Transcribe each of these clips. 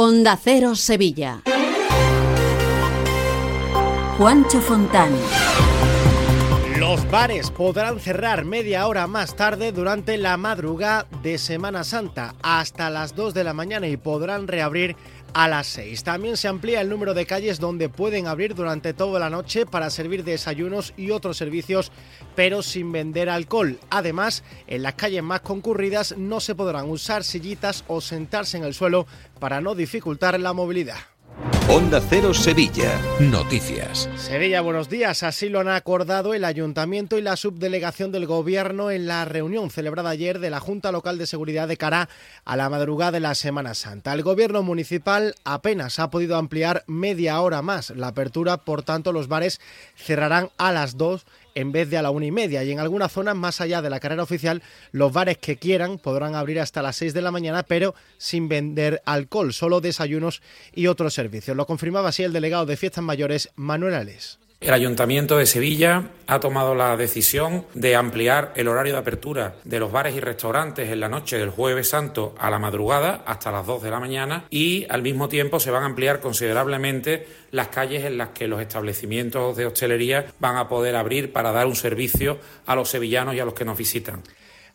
Onda Cero Sevilla. Juancho Fontán. Los bares podrán cerrar media hora más tarde durante la madrugada de Semana Santa hasta las 2 de la mañana y podrán reabrir a las 6. También se amplía el número de calles donde pueden abrir durante toda la noche para servir desayunos y otros servicios, pero sin vender alcohol. Además, en las calles más concurridas no se podrán usar sillitas o sentarse en el suelo para no dificultar la movilidad. Onda Cero Sevilla. Noticias. Sevilla, buenos días. Así lo han acordado el Ayuntamiento y la subdelegación del Gobierno en la reunión celebrada ayer de la Junta Local de Seguridad de cara a la madrugada de la Semana Santa. El Gobierno municipal apenas ha podido ampliar media hora más la apertura, por tanto los bares cerrarán a las dos en vez de a la una y media. Y en algunas zonas más allá de la carrera oficial, los bares que quieran podrán abrir hasta las 6 de la mañana, pero sin vender alcohol, solo desayunos y otros servicios. Lo confirmaba así el delegado de Fiestas Mayores, Manuel Alés. El Ayuntamiento de Sevilla ha tomado la decisión de ampliar el horario de apertura de los bares y restaurantes en la noche del jueves santo a la madrugada hasta las 2 de la mañana y al mismo tiempo se van a ampliar considerablemente las calles en las que los establecimientos de hostelería van a poder abrir para dar un servicio a los sevillanos y a los que nos visitan.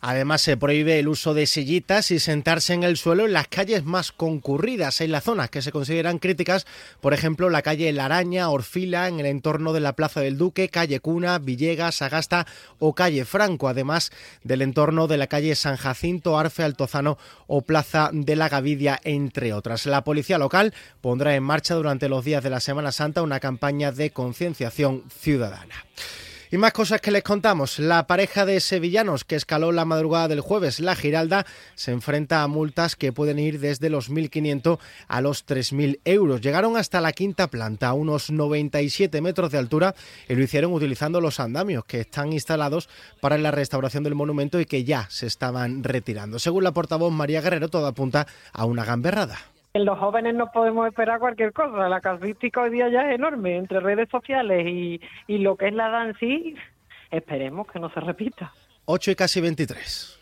Además, se prohíbe el uso de sillitas y sentarse en el suelo en las calles más concurridas en la zona, que se consideran críticas, por ejemplo, la calle La Araña, Orfila, en el entorno de la Plaza del Duque, calle Cuna, Villegas, Agasta o calle Franco, además del entorno de la calle San Jacinto, Arfe, Altozano o Plaza de la Gavidia, entre otras. La policía local pondrá en marcha durante los días de la Semana Santa una campaña de concienciación ciudadana. Y más cosas que les contamos. La pareja de sevillanos que escaló la madrugada del jueves, la Giralda, se enfrenta a multas que pueden ir desde los 1.500 a los 3.000 euros. Llegaron hasta la quinta planta, a unos 97 metros de altura, y lo hicieron utilizando los andamios que están instalados para la restauración del monumento y que ya se estaban retirando. Según la portavoz María Guerrero, todo apunta a una gamberrada. En los jóvenes no podemos esperar cualquier cosa. La casuística hoy día ya es enorme entre redes sociales y, y lo que es la danza. Esperemos que no se repita. 8 y casi 23.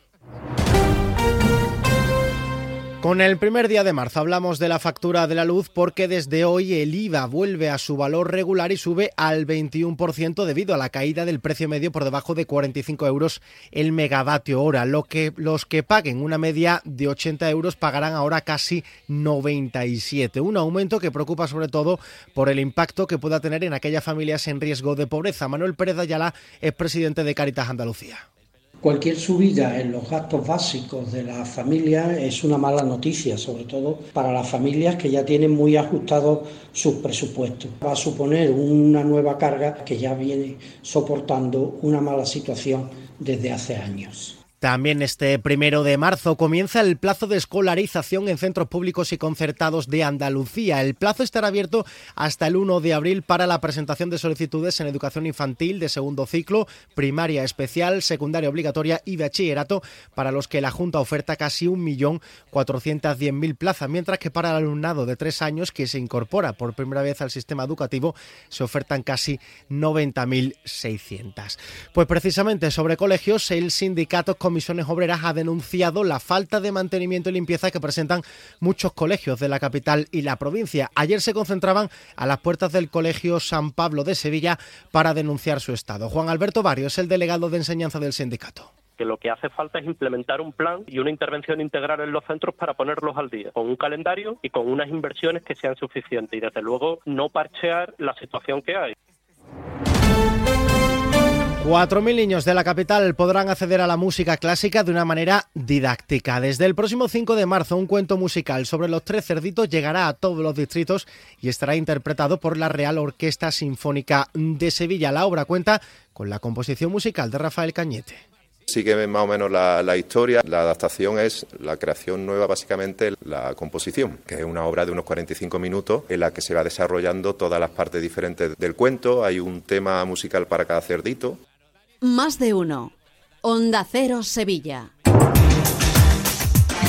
Con el primer día de marzo hablamos de la factura de la luz porque desde hoy el IVA vuelve a su valor regular y sube al 21% debido a la caída del precio medio por debajo de 45 euros el megavatio hora. Lo que los que paguen una media de 80 euros pagarán ahora casi 97. Un aumento que preocupa sobre todo por el impacto que pueda tener en aquellas familias en riesgo de pobreza. Manuel Pérez Ayala es presidente de Caritas Andalucía. Cualquier subida en los gastos básicos de las familias es una mala noticia, sobre todo para las familias que ya tienen muy ajustados sus presupuestos. Va a suponer una nueva carga que ya viene soportando una mala situación desde hace años. También este primero de marzo comienza el plazo de escolarización en centros públicos y concertados de Andalucía. El plazo estará abierto hasta el 1 de abril para la presentación de solicitudes en educación infantil de segundo ciclo, primaria especial, secundaria obligatoria y bachillerato, para los que la Junta oferta casi 1.410.000 plazas, mientras que para el alumnado de tres años que se incorpora por primera vez al sistema educativo se ofertan casi 90.600. Pues precisamente sobre colegios, el sindicato Comisiones Obreras ha denunciado la falta de mantenimiento y limpieza que presentan muchos colegios de la capital y la provincia. Ayer se concentraban a las puertas del Colegio San Pablo de Sevilla para denunciar su estado. Juan Alberto Barrio es el delegado de enseñanza del sindicato que lo que hace falta es implementar un plan y una intervención integral en los centros para ponerlos al día, con un calendario y con unas inversiones que sean suficientes y desde luego no parchear la situación que hay. 4.000 niños de la capital podrán acceder a la música clásica de una manera didáctica. Desde el próximo 5 de marzo, un cuento musical sobre los tres cerditos llegará a todos los distritos y estará interpretado por la Real Orquesta Sinfónica de Sevilla. La obra cuenta con la composición musical de Rafael Cañete. Sigue más o menos la, la, historia. La adaptación es la creación nueva, básicamente la composición, que es una obra de unos 45 minutos en la que se va desarrollando todas las partes diferentes del cuento. Hay un tema musical para cada cerdito. Más de uno. Onda Cero Sevilla.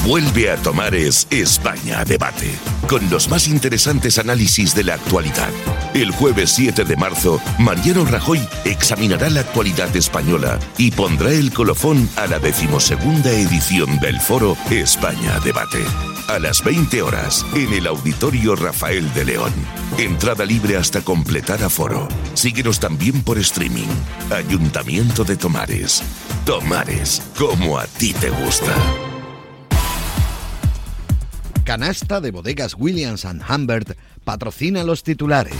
Vuelve a Tomares España Debate, con los más interesantes análisis de la actualidad. El jueves 7 de marzo, Mariano Rajoy examinará la actualidad española y pondrá el colofón a la decimosegunda edición del foro España Debate. a las 20 horas, en el Auditorio Rafael de León. Entrada libre hasta completar aforo. Síguenos también por streaming. Ayuntamiento de Tomares. Tomares, como a ti te gusta. Canasta de bodegas Williams ⁇ Humbert patrocina los titulares.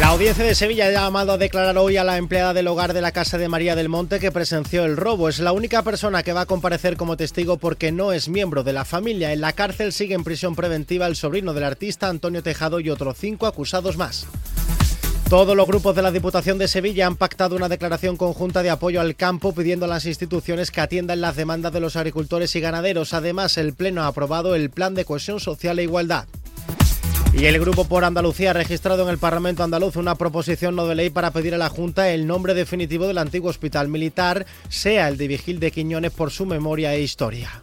La audiencia de Sevilla ha llamado a declarar hoy a la empleada del hogar de la Casa de María del Monte que presenció el robo. Es la única persona que va a comparecer como testigo porque no es miembro de la familia. En la cárcel sigue en prisión preventiva el sobrino del artista Antonio Tejado y otros cinco acusados más. Todos los grupos de la Diputación de Sevilla han pactado una declaración conjunta de apoyo al campo pidiendo a las instituciones que atiendan las demandas de los agricultores y ganaderos. Además, el Pleno ha aprobado el Plan de Cohesión Social e Igualdad. Y el Grupo por Andalucía ha registrado en el Parlamento andaluz una proposición no de ley para pedir a la Junta el nombre definitivo del antiguo hospital militar, sea el de Vigil de Quiñones por su memoria e historia.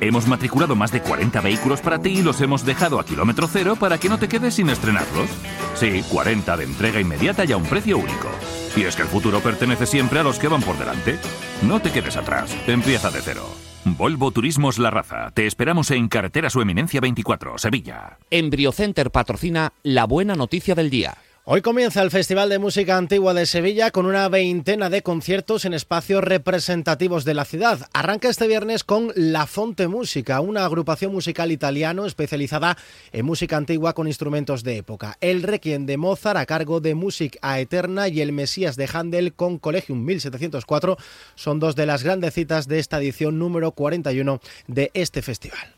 Hemos matriculado más de 40 vehículos para ti y los hemos dejado a kilómetro cero para que no te quedes sin estrenarlos. Sí, 40 de entrega inmediata y a un precio único. Y es que el futuro pertenece siempre a los que van por delante. No te quedes atrás, empieza de cero. Volvo Turismos La Raza. Te esperamos en Carretera Su Eminencia 24, Sevilla. Embriocenter patrocina la buena noticia del día. Hoy comienza el Festival de Música Antigua de Sevilla con una veintena de conciertos en espacios representativos de la ciudad. Arranca este viernes con La Fonte Música, una agrupación musical italiano especializada en música antigua con instrumentos de época. El Requiem de Mozart a cargo de Música Eterna y el Mesías de Handel con Collegium 1704 son dos de las grandes citas de esta edición número 41 de este festival.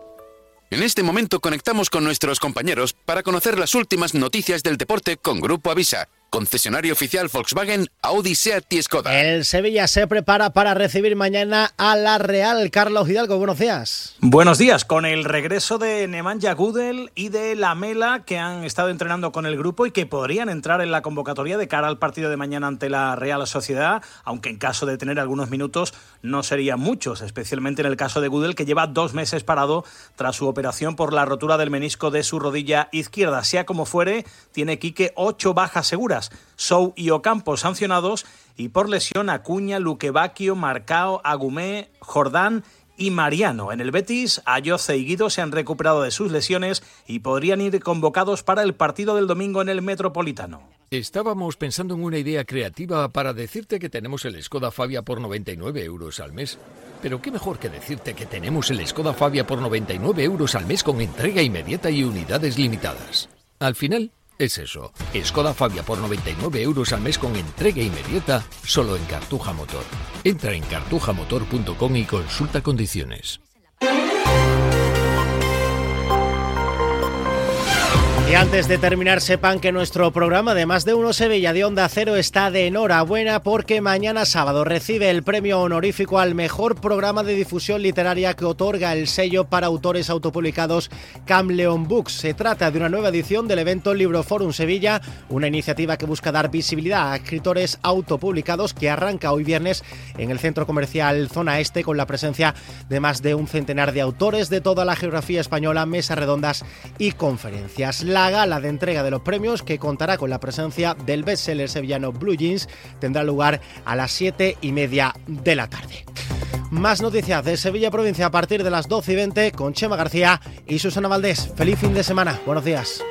En este momento conectamos con nuestros compañeros para conocer las últimas noticias del deporte con Grupo Avisa concesionario oficial Volkswagen, Audi, Seat y Skoda. El Sevilla se prepara para recibir mañana a la Real. Carlos Hidalgo, buenos días. Buenos días. Con el regreso de Nemanja Gudel y de Lamela, que han estado entrenando con el grupo y que podrían entrar en la convocatoria de cara al partido de mañana ante la Real Sociedad, aunque en caso de tener algunos minutos no serían muchos, especialmente en el caso de Gudel, que lleva dos meses parado tras su operación por la rotura del menisco de su rodilla izquierda. Sea como fuere, tiene Quique ocho bajas seguras Sou y Ocampo sancionados y por lesión Acuña, Luquevaquio, Marcao, Agumé, Jordán y Mariano. En el Betis, Ayoce y Guido se han recuperado de sus lesiones y podrían ir convocados para el partido del domingo en el Metropolitano. Estábamos pensando en una idea creativa para decirte que tenemos el Skoda Fabia por 99 euros al mes. Pero qué mejor que decirte que tenemos el Skoda Fabia por 99 euros al mes con entrega inmediata y unidades limitadas. Al final, es eso. Skoda Fabia por 99 euros al mes con entrega inmediata solo en Cartuja Motor. Entra en cartujamotor.com y consulta condiciones. Y antes de terminar, sepan que nuestro programa de Más de Uno Sevilla de Onda Cero está de enhorabuena porque mañana sábado recibe el premio honorífico al mejor programa de difusión literaria que otorga el sello para autores autopublicados Camleon Books. Se trata de una nueva edición del evento Libro Forum Sevilla, una iniciativa que busca dar visibilidad a escritores autopublicados que arranca hoy viernes en el centro comercial Zona Este con la presencia de más de un centenar de autores de toda la geografía española, mesas redondas y conferencias. La gala de entrega de los premios, que contará con la presencia del bestseller sevillano Blue Jeans, tendrá lugar a las 7 y media de la tarde. Más noticias de Sevilla Provincia a partir de las 12 y 20 con Chema García y Susana Valdés. Feliz fin de semana. Buenos días.